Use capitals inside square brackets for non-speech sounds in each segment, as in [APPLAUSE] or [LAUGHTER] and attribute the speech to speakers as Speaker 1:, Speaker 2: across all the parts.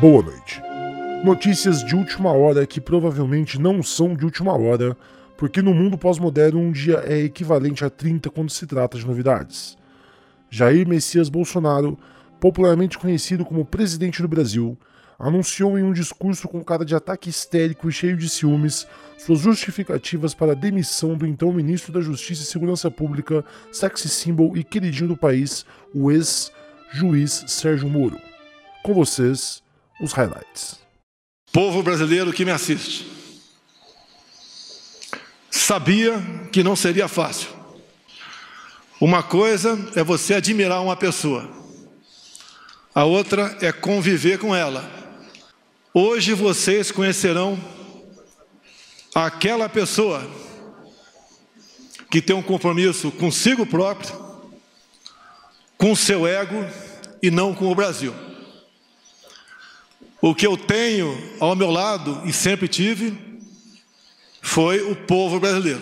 Speaker 1: Boa noite. Notícias de última hora que provavelmente não são de última hora, porque no mundo pós-moderno um dia é equivalente a 30 quando se trata de novidades. Jair Messias Bolsonaro, popularmente conhecido como presidente do Brasil, anunciou em um discurso com cara de ataque histérico e cheio de ciúmes suas justificativas para a demissão do então ministro da Justiça e Segurança Pública, sexy symbol e queridinho do país, o ex-juiz Sérgio Moro. Com vocês, os highlights.
Speaker 2: Povo brasileiro que me assiste. Sabia que não seria fácil. Uma coisa é você admirar uma pessoa, a outra é conviver com ela. Hoje vocês conhecerão aquela pessoa que tem um compromisso consigo próprio, com seu ego e não com o Brasil. O que eu tenho ao meu lado e sempre tive foi o povo brasileiro.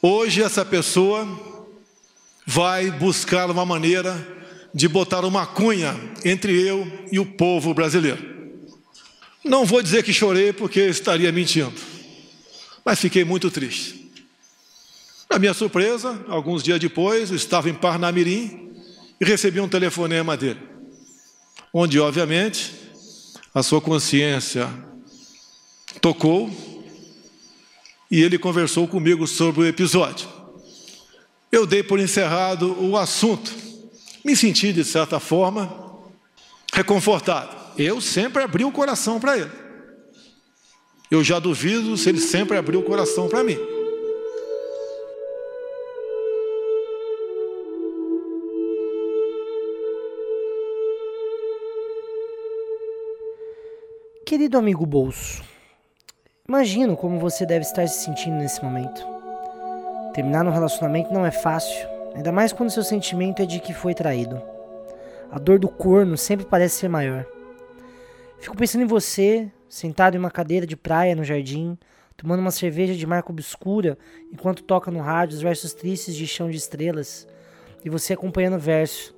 Speaker 2: Hoje essa pessoa vai buscar uma maneira de botar uma cunha entre eu e o povo brasileiro. Não vou dizer que chorei porque estaria mentindo, mas fiquei muito triste. Na minha surpresa, alguns dias depois, eu estava em Parnamirim e recebi um telefonema dele, onde, obviamente, a sua consciência tocou e ele conversou comigo sobre o episódio. Eu dei por encerrado o assunto, me senti, de certa forma, reconfortado eu sempre abri o coração para ele. Eu já duvido se ele sempre abriu o coração para mim.
Speaker 3: Querido amigo Bolso, imagino como você deve estar se sentindo nesse momento. Terminar um relacionamento não é fácil, ainda mais quando seu sentimento é de que foi traído. A dor do corno sempre parece ser maior. Fico pensando em você, sentado em uma cadeira de praia no jardim, tomando uma cerveja de marca obscura, enquanto toca no rádio os versos tristes de Chão de Estrelas, e você acompanhando o verso.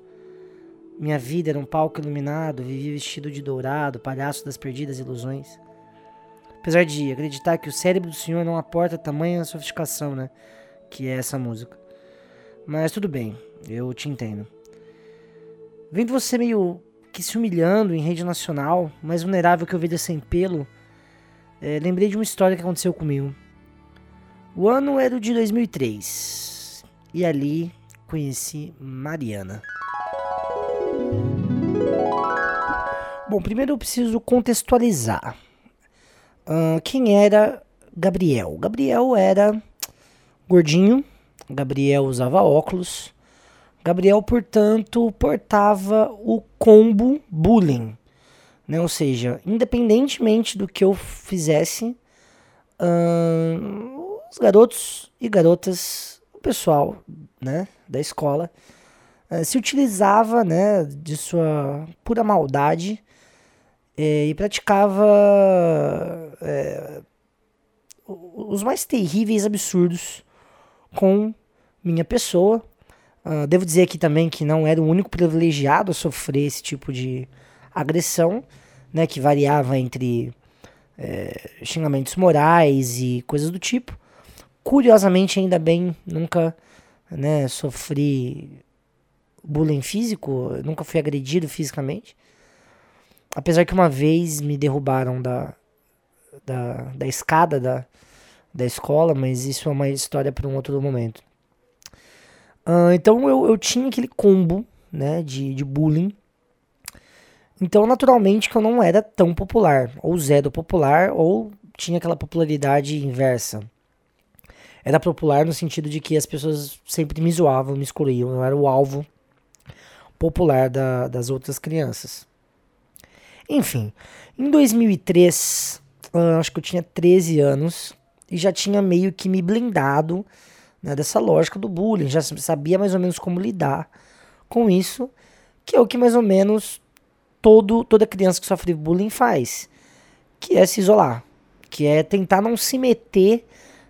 Speaker 3: Minha vida era um palco iluminado, vivia vestido de dourado, palhaço das perdidas ilusões. Apesar de acreditar que o cérebro do senhor não aporta tamanha sofisticação, né? Que é essa música. Mas tudo bem, eu te entendo. Vendo você meio que se humilhando em rede nacional, mais vulnerável que ovelha sem pelo, é, lembrei de uma história que aconteceu comigo. O ano era o de 2003 e ali conheci Mariana. Bom, primeiro eu preciso contextualizar. Uh, quem era Gabriel? Gabriel era gordinho, Gabriel usava óculos, Gabriel, portanto, portava o combo bullying. Né? Ou seja, independentemente do que eu fizesse, hum, os garotos e garotas, o pessoal né, da escola, uh, se utilizava né, de sua pura maldade eh, e praticava eh, os mais terríveis absurdos com minha pessoa Uh, devo dizer aqui também que não era o único privilegiado a sofrer esse tipo de agressão, né, que variava entre é, xingamentos morais e coisas do tipo. Curiosamente, ainda bem, nunca né, sofri bullying físico, nunca fui agredido fisicamente. Apesar que uma vez me derrubaram da, da, da escada da, da escola, mas isso é uma história para um outro momento. Uh, então eu, eu tinha aquele combo né, de, de bullying. Então, naturalmente, que eu não era tão popular, ou zero popular, ou tinha aquela popularidade inversa. Era popular no sentido de que as pessoas sempre me zoavam, me excluíam, eu era o alvo popular da, das outras crianças. Enfim, em 2003, uh, acho que eu tinha 13 anos, e já tinha meio que me blindado né, dessa lógica do bullying, já sabia mais ou menos como lidar com isso, que é o que mais ou menos todo, toda criança que sofre bullying faz, que é se isolar, que é tentar não se meter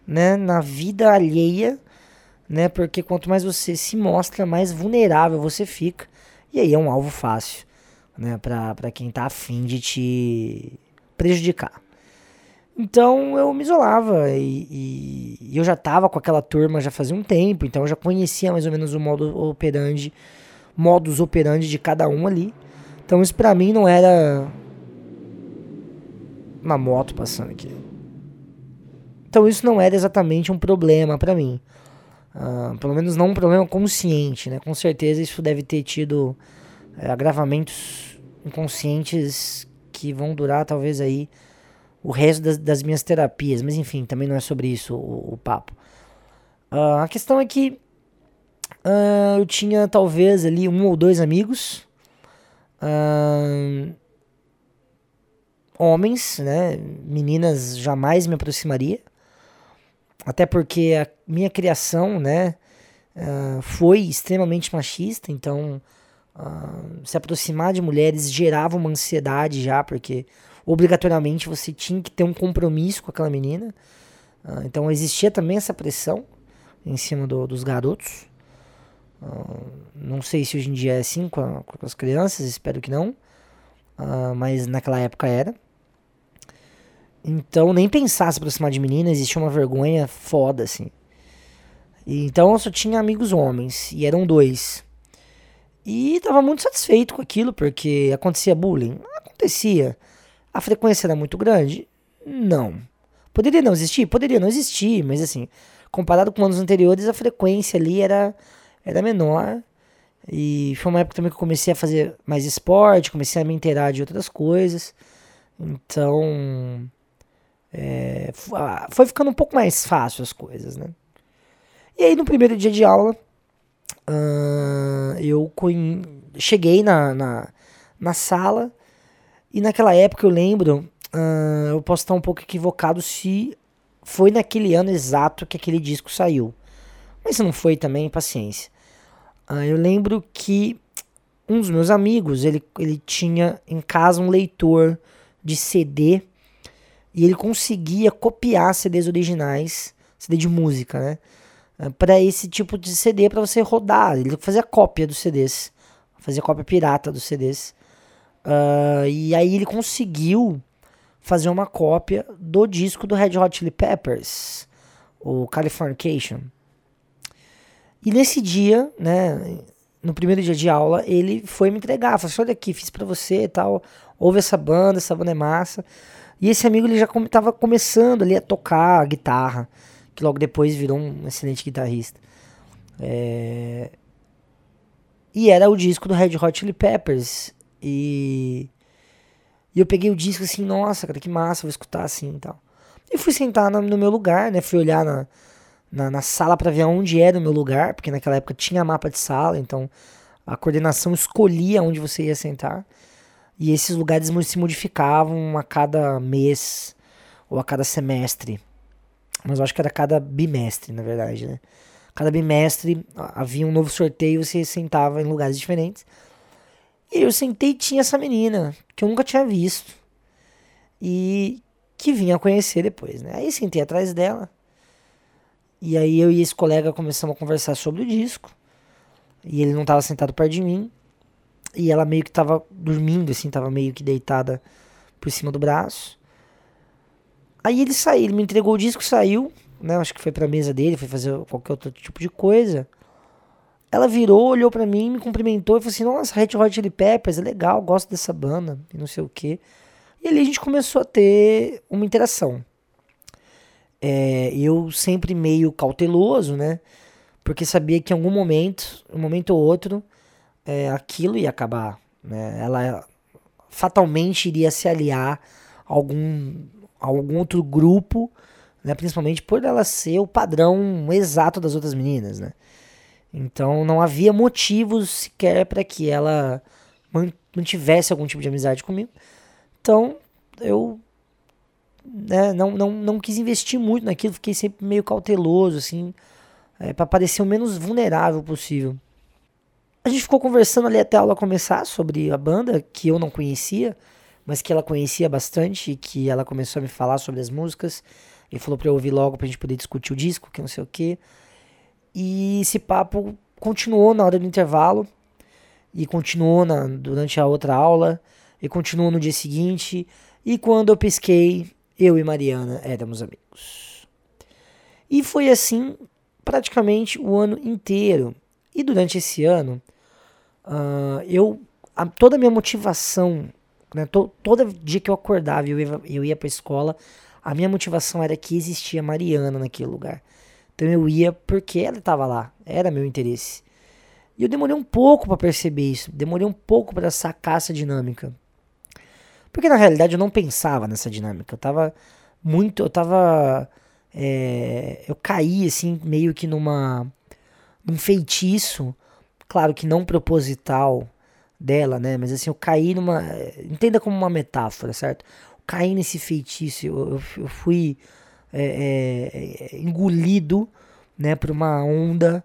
Speaker 3: né, na vida alheia, né, porque quanto mais você se mostra, mais vulnerável você fica, e aí é um alvo fácil né, para quem tá afim de te prejudicar. Então eu me isolava e, e, e, eu já tava com aquela turma já fazia um tempo, então eu já conhecia mais ou menos o modo operandi, modus operandi de cada um ali. Então isso para mim não era uma moto passando aqui. Então isso não era exatamente um problema para mim. Uh, pelo menos não um problema consciente, né? Com certeza isso deve ter tido é, agravamentos inconscientes que vão durar talvez aí o resto das, das minhas terapias. Mas enfim, também não é sobre isso o, o papo. Uh, a questão é que uh, eu tinha talvez ali um ou dois amigos. homens, né? Meninas jamais me aproximaria. Até porque a minha criação, né? foi extremamente machista, então uh, se aproximar de mulheres gerava uma ansiedade já, porque obrigatoriamente você tinha que ter um compromisso com aquela menina. Uh, então existia também essa pressão em cima do, dos garotos. Uh, não sei se hoje em dia é assim com, a, com as crianças, espero que não. mas naquela época era. Então, nem pensar se aproximar de menina, existia uma vergonha foda, assim. E, então, eu só tinha amigos homens, e eram dois. E tava muito satisfeito com aquilo, porque acontecia bullying? Acontecia. A frequência era muito grande? Não. Poderia não existir? Poderia não existir, mas assim, comparado com anos anteriores, a frequência ali era, era menor. E foi uma época também que eu comecei a fazer mais esporte, comecei a me inteirar de outras coisas. Então, é, foi ficando um pouco mais fácil as coisas, né? E aí, no primeiro dia de aula, eu cheguei na, na, na, sala e naquela época eu lembro, uh, eu posso estar um pouco equivocado se foi naquele ano exato que aquele disco saiu. Mas se não foi também, paciência. Uh, eu lembro que um dos meus amigos, ele, ele tinha em casa um leitor de CD e ele conseguia copiar CDs originais, CD de música, né? Para esse tipo de CD para você rodar. Ele fazia cópia dos CDs, fazia cópia pirata dos CDs. Uh, e aí ele conseguiu fazer uma cópia do disco do Red Hot Chili Peppers, o Californication. E nesse dia, né, no primeiro dia de aula, ele foi me entregar, falou assim, olha aqui, fiz para você e tal, ouve essa banda, essa banda é massa. E esse amigo ele já estava começando ali a tocar guitarra que logo depois virou um excelente guitarrista. É... E era o disco do Red Hot Chili Peppers. E... e eu peguei o disco assim, nossa, cara, que massa, vou escutar assim e tal. E fui sentar no, meu lugar, né? Fui olhar na, na, na sala para ver onde era o meu lugar, porque naquela época tinha mapa de sala, então a coordenação escolhia onde você ia sentar. E esses lugares se modificavam a cada mês ou a cada semestre. Mas eu acho que era cada bimestre, na verdade, né? Cada bimestre havia um novo sorteio, você sentava em lugares diferentes. E eu sentei e tinha essa menina, que eu nunca tinha visto. E que vinha conhecer depois, né? Aí sentei atrás dela. E aí eu e esse colega começamos a conversar sobre o disco. E ele não estava sentado perto de mim. E ela meio que estava dormindo, assim, estava meio que deitada por cima do braço. Aí ele saiu, ele me entregou o disco, saiu, né? Acho que foi pra mesa dele, foi fazer qualquer outro tipo de coisa. Ela virou, olhou para mim, me cumprimentou e falou assim: Nossa, Red Hot Chili Peppers é legal, gosto dessa banda e não sei o que. E ali a gente começou a ter uma interação. É, eu sempre meio cauteloso, né? Porque sabia que em algum momento, um momento ou outro, é, aquilo ia acabar. Né? Ela fatalmente iria se aliar a algum algum outro grupo, né, principalmente por ela ser o padrão exato das outras meninas, né? Então não havia motivos sequer para que ela mantivesse algum tipo de amizade comigo. Então eu né, não, não, não quis investir muito naquilo, fiquei sempre meio cauteloso, assim, é, para parecer o menos vulnerável possível. A gente ficou conversando ali até a aula começar sobre a banda, que eu não conhecia mas que ela conhecia bastante, que ela começou a me falar sobre as músicas e falou para eu ouvir logo pra gente poder discutir o disco, que não sei o que. E esse papo continuou na hora do intervalo. e continuou na, durante a outra aula, e continuou no dia seguinte, e quando eu pesquei, eu e Mariana éramos amigos. E foi assim praticamente o ano inteiro. E durante esse ano, uh, eu a, toda a minha motivação, né, to, todo dia que eu acordava e eu ia, eu ia para a escola, a minha motivação era que existia Mariana naquele lugar. Então eu ia porque ela estava lá, era meu interesse. E eu demorei um pouco para perceber isso, demorei um pouco para sacar essa dinâmica. Porque na realidade eu não pensava nessa dinâmica, eu tava muito, eu tava é, eu caí assim meio que numa num feitiço, claro que não proposital dela, né? Mas assim, eu caí numa, entenda como uma metáfora, certo? Eu caí nesse feitiço, eu, eu, fui é, é, engolido, né, por uma onda,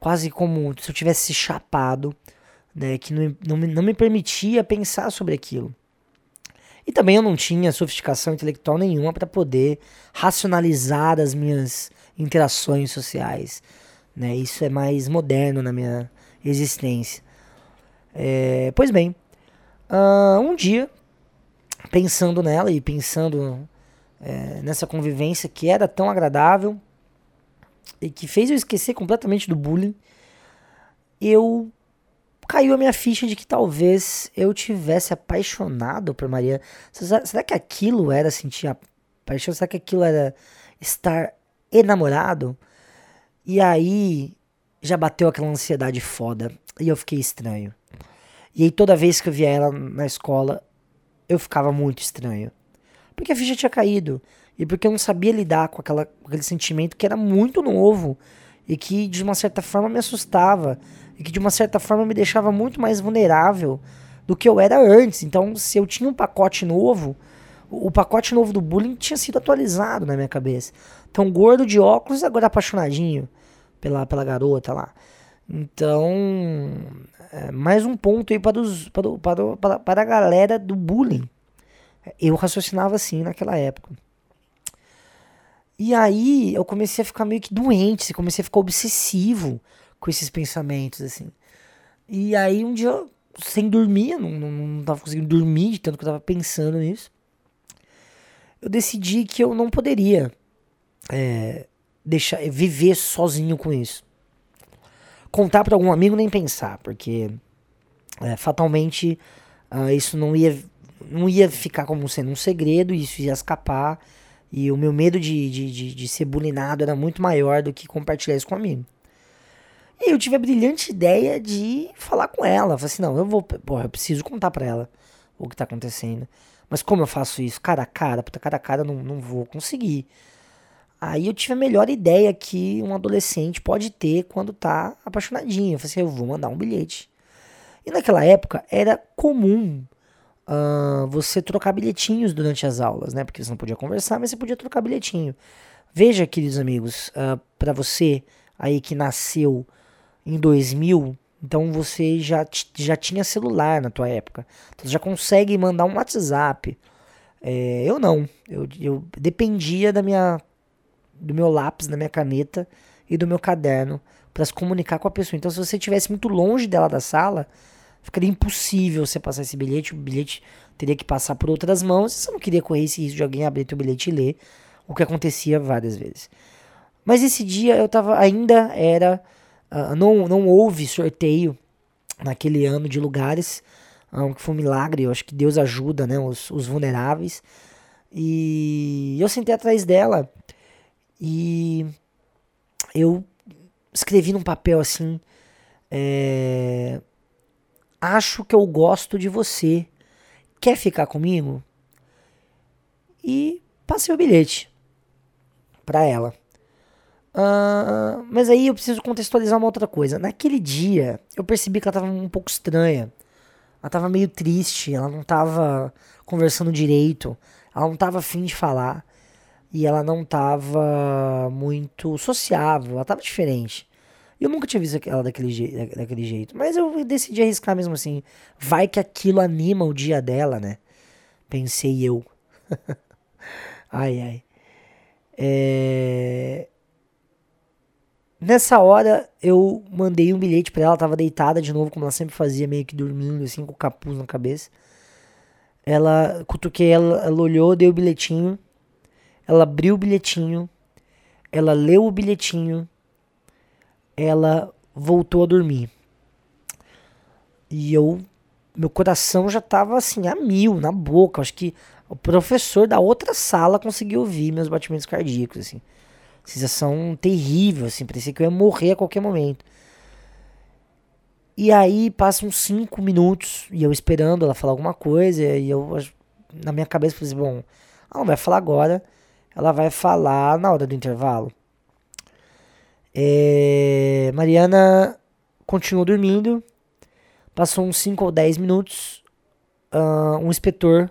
Speaker 3: quase como se eu tivesse chapado, né, que não, não, não me permitia pensar sobre aquilo. E também eu não tinha sofisticação intelectual nenhuma para poder racionalizar as minhas interações sociais. Né? Isso é mais moderno na minha existência. É, pois bem, uh, um dia, pensando nela e pensando é, nessa convivência que era tão agradável e que fez eu esquecer completamente do bullying, eu caiu a minha ficha de que talvez eu tivesse apaixonado por Maria. Será que aquilo era sentir paixão? Será que aquilo era estar enamorado? E aí já bateu aquela ansiedade foda e eu fiquei estranho. E aí toda vez que eu via ela na escola, eu ficava muito estranho. Porque a ficha tinha caído. E porque eu não sabia lidar com, aquela, com aquele sentimento que era muito novo e que de uma certa forma me assustava e que de uma certa forma me deixava muito mais vulnerável do que eu era antes. Então, se eu tinha um pacote novo, o pacote novo do bullying tinha sido atualizado na minha cabeça. Então, gordo de óculos, agora apaixonadinho pela, pela garota lá. Então, é, mais um ponto aí para, os, para, para, para, para a galera do bullying. Eu raciocinava assim naquela época. E aí eu comecei a ficar meio que doente, comecei a ficar obsessivo com esses pensamentos, assim. E aí um dia, sem dormir, não, não, não tava conseguindo dormir de tanto que eu tava pensando nisso, eu decidi que eu não poderia é, deixar viver sozinho com isso. Contar para algum amigo nem pensar, porque é, fatalmente uh, isso não ia, não ia ficar como sendo um segredo, isso ia escapar. E o meu medo de, de, de, de ser bulinado era muito maior do que compartilhar isso com um amigo. E eu tive a brilhante ideia de falar com ela. Falei assim, não, eu vou, porra, eu preciso contar pra ela o que tá acontecendo. Mas como eu faço isso? Cara a cara, puta, cara a cara, não, não vou conseguir. Aí eu tive a melhor ideia que um adolescente pode ter quando tá apaixonadinho. Eu falei assim, eu vou mandar um bilhete. E naquela época era comum uh, você trocar bilhetinhos durante as aulas, né? Porque você não podia conversar, mas você podia trocar bilhetinho. Veja, queridos amigos, uh, ah, para você aí que nasceu em 2000, então você já, já tinha celular na tua época. Então você já consegue mandar um WhatsApp. É, eu não. Eu, eu dependia da minha, do meu lápis, da minha caneta e do meu caderno para se comunicar com a pessoa. Então se você estivesse muito longe dela da sala, ficaria impossível você passar esse bilhete. O bilhete teria que passar por outras mãos. Você não queria correr esse risco de alguém abrir teu bilhete e ler, o que acontecia várias vezes. Mas esse dia eu tava ainda era Uh, não, não houve sorteio naquele ano de lugares, um, que foi um milagre. Eu acho que Deus ajuda né, os, os vulneráveis. E eu sentei atrás dela e eu escrevi num papel assim: é, Acho que eu gosto de você. Quer ficar comigo? E passei o bilhete para ela. Uh, mas aí eu preciso contextualizar uma outra coisa. Naquele dia, eu percebi que ela tava um pouco estranha. Ela tava meio triste, ela não tava conversando direito, ela não tava afim de falar. E ela não tava muito sociável, ela tava diferente. Eu nunca tinha visto ela daquele, je daquele jeito. Mas eu decidi arriscar mesmo assim. Vai que aquilo anima o dia dela, né? Pensei eu. [LAUGHS] ai, ai. É... Nessa hora eu mandei um bilhete para ela, ela tava deitada de novo, como ela sempre fazia, meio que dormindo, assim, com o capuz na cabeça. Ela, cutuquei ela, ela olhou, deu o bilhetinho. Ela abriu o bilhetinho. Ela leu o bilhetinho. Ela voltou a dormir. E eu, meu coração já tava assim, a mil, na boca. Acho que o professor da outra sala conseguiu ouvir meus batimentos cardíacos, assim. Sensação terrível, assim, parecia que eu ia morrer a qualquer momento. E aí passam 5 minutos e eu esperando ela falar alguma coisa, e eu, na minha cabeça, falei assim: bom, ela não vai falar agora, ela vai falar na hora do intervalo. É, Mariana continuou dormindo, passou uns 5 ou 10 minutos, uh, um inspetor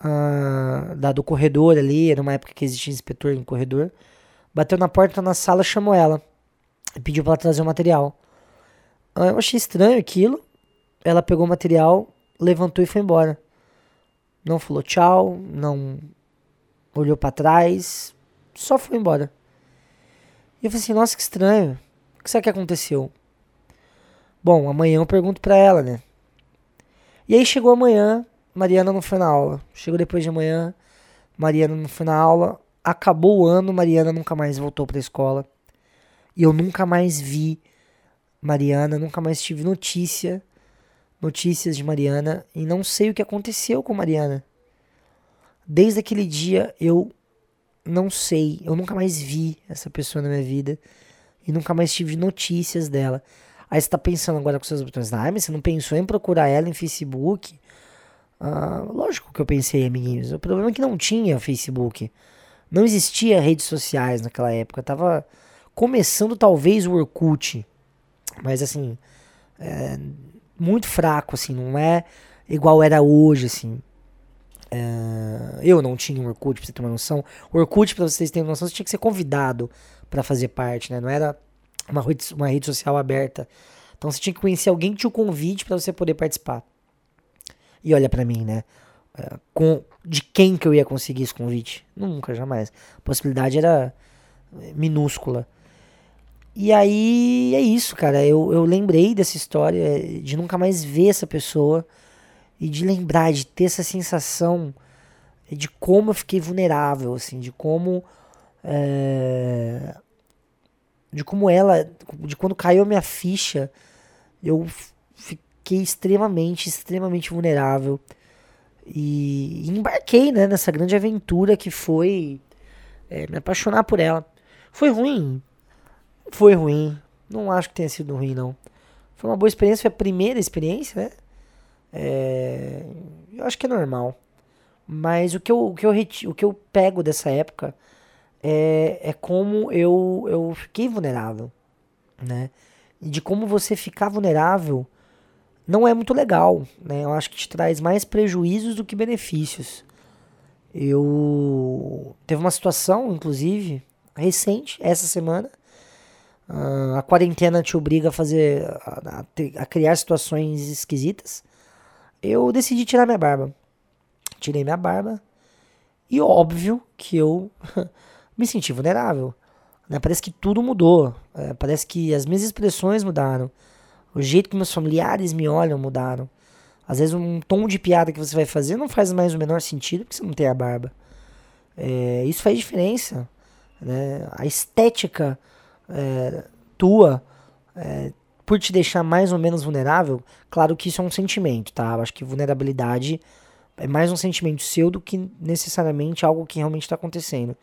Speaker 3: uh, da, do corredor ali, era uma época que existia inspetor no corredor, Bateu na porta na sala, chamou ela. E pediu pra ela trazer o material. Ah, eu achei estranho aquilo. Ela pegou o material, levantou e foi embora. Não falou tchau, não olhou para trás, só foi embora. E eu falei assim, nossa, que estranho. O que será que aconteceu? Bom, amanhã eu pergunto pra ela, né? E aí chegou amanhã, Mariana não foi na aula. Chegou depois de amanhã, Mariana não foi na aula. Acabou o ano, Mariana nunca mais voltou para a escola. E eu nunca mais vi Mariana, nunca mais tive notícia, notícias de Mariana e não sei o que aconteceu com Mariana. Desde aquele dia eu não sei, eu nunca mais vi essa pessoa na minha vida e nunca mais tive notícias dela. Aí você tá pensando agora com seus botões, ah, mas você não pensou em procurar ela em Facebook? Ah, lógico que eu pensei, amiguinhos. O problema é que não tinha Facebook. Não existia redes sociais naquela época. Tava começando talvez o Orkut. Mas assim, é, muito fraco, assim, não é igual era hoje, assim. É, eu não tinha um Orkut, pra você ter uma noção. O Orkut, pra vocês terem uma noção, você tinha que ser convidado para fazer parte, né? Não era uma rede, uma rede social aberta. Então você tinha que conhecer alguém que tinha o convite para você poder participar. E olha para mim, né? É, com de quem que eu ia conseguir esse convite. Nunca, jamais. A possibilidade era é, minúscula. E aí é isso, cara. Eu, eu lembrei dessa história, de nunca mais ver essa pessoa e de lembrar, de ter essa sensação de como eu fiquei vulnerável, assim, de como. É, de como ela. De quando caiu a minha ficha, eu fiquei extremamente, extremamente vulnerável. E, embarquei né, nessa grande aventura que foi é, me apaixonar por ela. Foi ruim? Foi ruim. Não acho que tenha sido ruim, não. Foi uma boa experiência, foi a primeira experiência, né? É, eu acho que é normal. Mas o que eu, o que eu, o que eu pego dessa época é, é como eu, eu fiquei vulnerável, né? E de como você ficar vulnerável não é muito legal, né? Eu acho que te traz mais prejuízos do que benefícios. Eu teve uma situação, inclusive, recente, essa semana. Uh, a quarentena te obriga a fazer, a, a, criar situações esquisitas. Eu decidi tirar minha barba. Tirei minha barba e óbvio que eu [LAUGHS] me senti vulnerável. Né? Parece que tudo mudou. É, parece que as minhas expressões mudaram. O jeito que meus familiares me olham mudaram. Às vezes um tom de piada que você vai fazer não faz mais o menor sentido porque você não tem a barba. É, isso faz diferença. Né? A estética é, tua, é, por te deixar mais ou menos vulnerável, claro que isso é um sentimento, tá? Eu acho que vulnerabilidade é mais um sentimento seu do que necessariamente algo que realmente está acontecendo.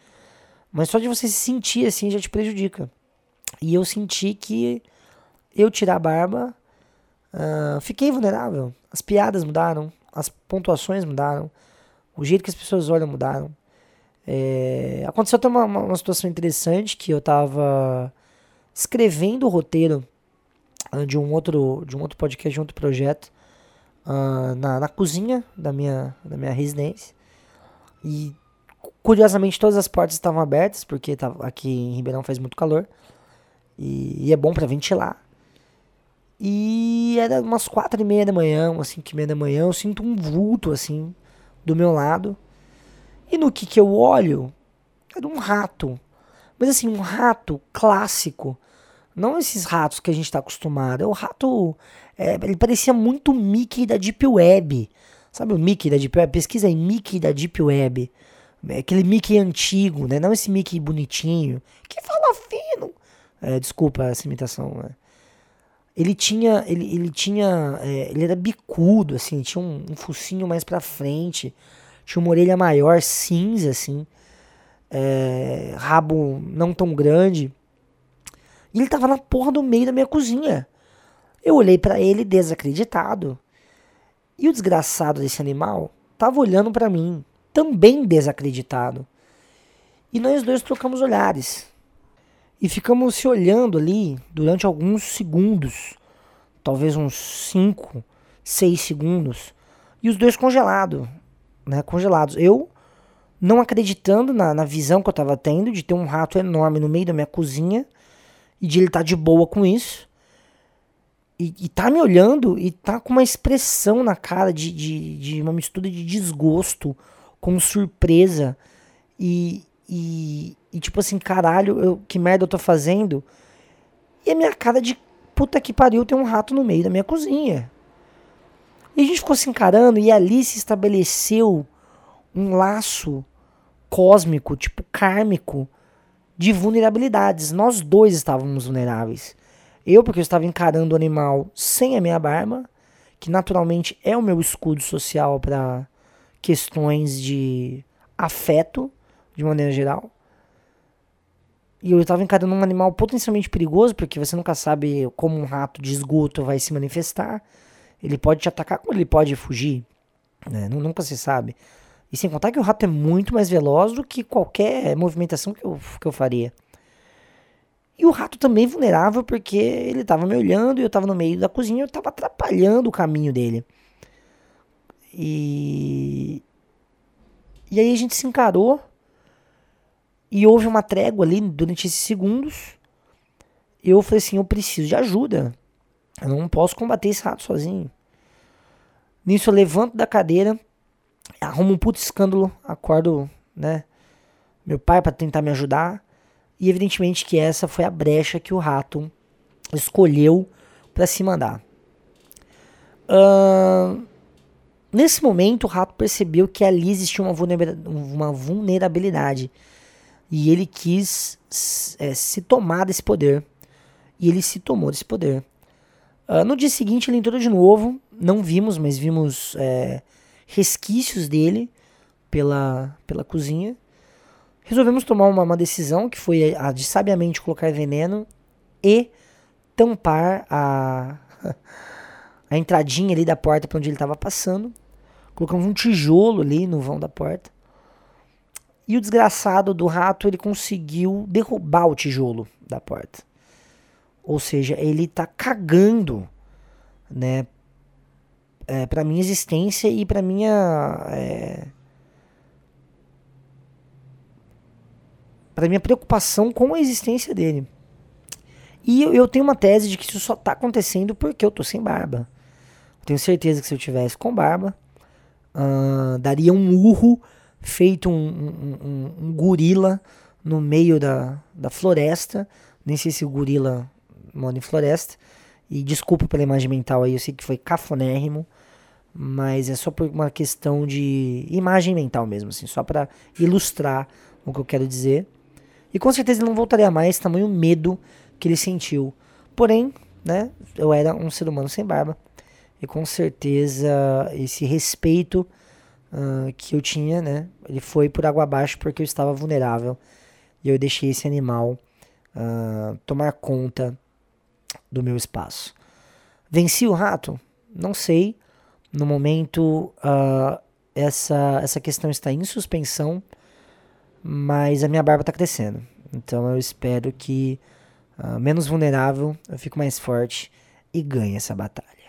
Speaker 3: Mas só de você se sentir assim já te prejudica. E eu senti que eu tirar a barba, uh, fiquei vulnerável. As piadas mudaram, as pontuações mudaram, o jeito que as pessoas olham mudaram. É, aconteceu até uma, uma, situação interessante que eu estava escrevendo o roteiro de um outro de um outro podcast, de um outro projeto uh, na, na cozinha da minha, da minha residência. E curiosamente todas as portas estavam abertas, porque tava, aqui em Ribeirão faz muito calor. E, e é bom para ventilar. E era umas quatro e meia da manhã, umas cinco e meia da manhã, eu sinto um vulto assim do meu lado. E no que que eu olho? Era um rato. Mas assim, um rato clássico. Não esses ratos que a gente está acostumado. É o rato. É, ele parecia muito o Mickey da Deep Web. Sabe o Mickey da Deep Web? Pesquisa aí, Mickey da Deep Web. É aquele Mickey antigo, né? Não esse Mickey bonitinho. Que fala fino. É, desculpa essa imitação, né? Ele tinha. Ele, ele tinha. É, ele era bicudo, assim, tinha um, um focinho mais pra frente. Tinha uma orelha maior, cinza, assim. É, rabo não tão grande. E ele tava na porra do meio da minha cozinha. Eu olhei para ele desacreditado. E o desgraçado desse animal tava olhando para mim, também desacreditado. E nós dois trocamos olhares. E ficamos se olhando ali durante alguns segundos. Talvez uns 5, 6 segundos. E os dois congelados. Né, congelados. Eu não acreditando na, na visão que eu estava tendo de ter um rato enorme no meio da minha cozinha e de ele estar tá de boa com isso. E, e tá me olhando e tá com uma expressão na cara de, de, de uma mistura de desgosto com surpresa e, e, e, tipo assim, caralho, eu, que merda eu tô fazendo? E a minha cara de puta que pariu tem um rato no meio da minha cozinha. E a gente ficou se encarando e ali se estabeleceu um laço cósmico, tipo kármico, de vulnerabilidades. Nós dois estávamos vulneráveis. Eu, porque eu estava encarando o animal sem a minha barba, que naturalmente é o meu escudo social para questões de afeto, de maneira geral. E eu estava encarando um animal potencialmente perigoso, porque você nunca sabe como um rato de esgoto vai se manifestar. Ele pode te atacar, como ele pode fugir. Né? Nunca se sabe. E sem contar que o rato é muito mais veloz do que qualquer movimentação que eu, que eu faria. E o rato também vulnerável porque ele estava me olhando e eu estava no meio da cozinha, eu estava atrapalhando o caminho dele. E e aí a gente se encarou e houve uma trégua ali durante esses segundos. Eu falei assim, eu preciso de ajuda. Eu não posso combater esse rato sozinho. Nisso eu levanto da cadeira, arrumo um puto escândalo, acordo, né, meu pai para tentar me ajudar. E evidentemente que essa foi a brecha que o rato escolheu para se mandar. Uh, nesse momento, o rato percebeu que ali existia uma, vulnerabilidade. E ele quis é, se tomar desse poder. E ele se tomou desse poder. Uh, no dia seguinte, ele entrou de novo. Não vimos, mas vimos é, resquícios dele pela, pela cozinha. Resolvemos tomar uma, uma decisão que foi a de sabiamente colocar veneno e tampar a, [LAUGHS] a entradinha ali da porta para onde ele estava passando. Colocamos um tijolo ali no vão da porta. E o desgraçado do rato ele conseguiu derrubar o tijolo da porta. Ou seja, ele tá cagando, né, é, para minha existência e para minha é, para minha preocupação com a existência dele. E eu, eu, tenho uma tese de que isso só tá acontecendo porque eu tô sem barba. Eu tenho certeza que se eu tivesse com barba, uh, daria um urro feito um, um, um, um, gorila no meio da, da floresta. Nem sei se o gorila mora em floresta. E desculpa pela imagem mental aí, eu sei que foi cafonérrimo, mas é só por uma questão de imagem mental mesmo, assim, só para ilustrar o que eu quero dizer. E com certeza ele não voltaria mais, tamanho medo que ele sentiu. Porém, né, eu era um ser humano sem barba. E com certeza esse respeito uh, que eu tinha, né, ele foi por água abaixo porque eu estava vulnerável. E eu deixei esse animal uh, tomar conta do meu espaço. Venci o rato? Não sei. No momento, uh, essa, essa questão está em suspensão, mas a minha barba está crescendo. Então eu espero que, uh, menos vulnerável, eu fico mais forte e ganhe essa batalha.